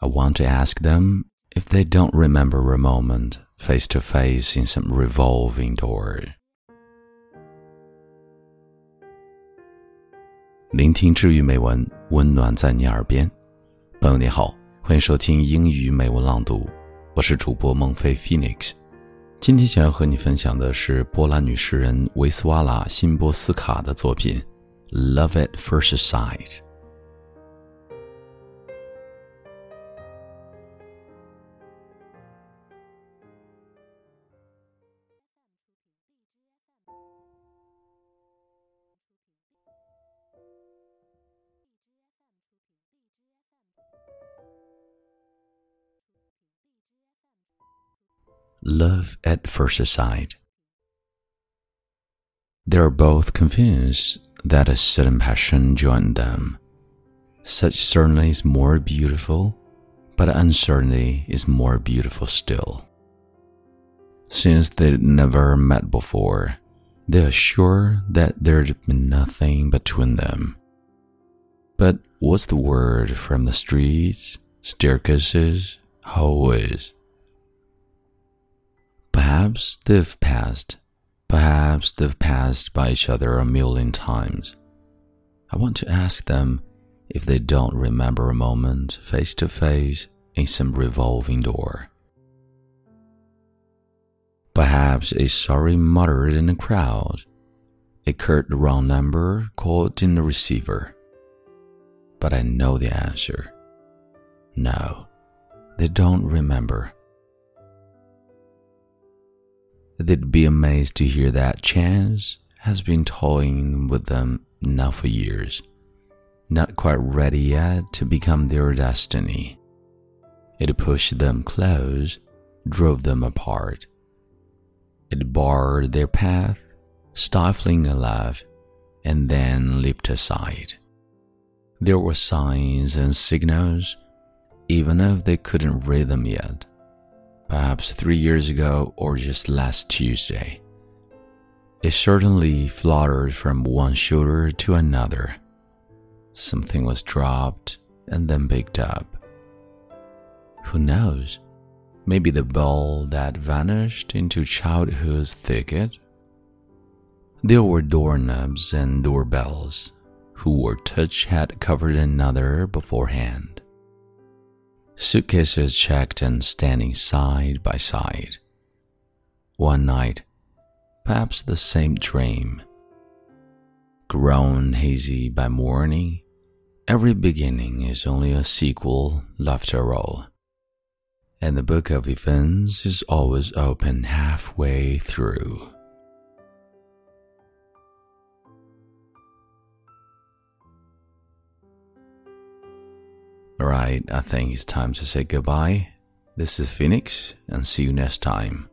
I want to ask them if they don't remember a moment face to face in some revolving door. 聆听治愈美文，温暖在你耳边。朋友你好，欢迎收听英语美文朗读，我是主播孟非 Phoenix。今天想要和你分享的是波兰女诗人维斯瓦拉·辛波斯卡的作品《Love at First Sight》。Love at First Sight. They are both convinced that a sudden passion joined them. Such certainty is more beautiful, but uncertainty is more beautiful still. Since they'd never met before, they are sure that there'd been nothing between them. But what's the word from the streets, staircases, hallways? Perhaps they've passed. Perhaps they've passed by each other a million times. I want to ask them if they don't remember a moment face to face in some revolving door. Perhaps a sorry muttered in a crowd, a curt wrong number called in the receiver. But I know the answer. No, they don't remember. They'd be amazed to hear that chance has been toying with them now for years, not quite ready yet to become their destiny. It pushed them close, drove them apart. It barred their path, stifling a love, and then leaped aside. There were signs and signals, even if they couldn't read them yet perhaps three years ago or just last Tuesday. It certainly fluttered from one shoulder to another. Something was dropped and then picked up. Who knows? Maybe the ball that vanished into childhood's thicket? There were doorknobs and doorbells, who were touch had covered another beforehand suitcases checked and standing side by side. One night, perhaps the same dream. Grown hazy by morning, every beginning is only a sequel after all. And the book of events is always open halfway through. Alright, I think it's time to say goodbye. This is Phoenix, and see you next time.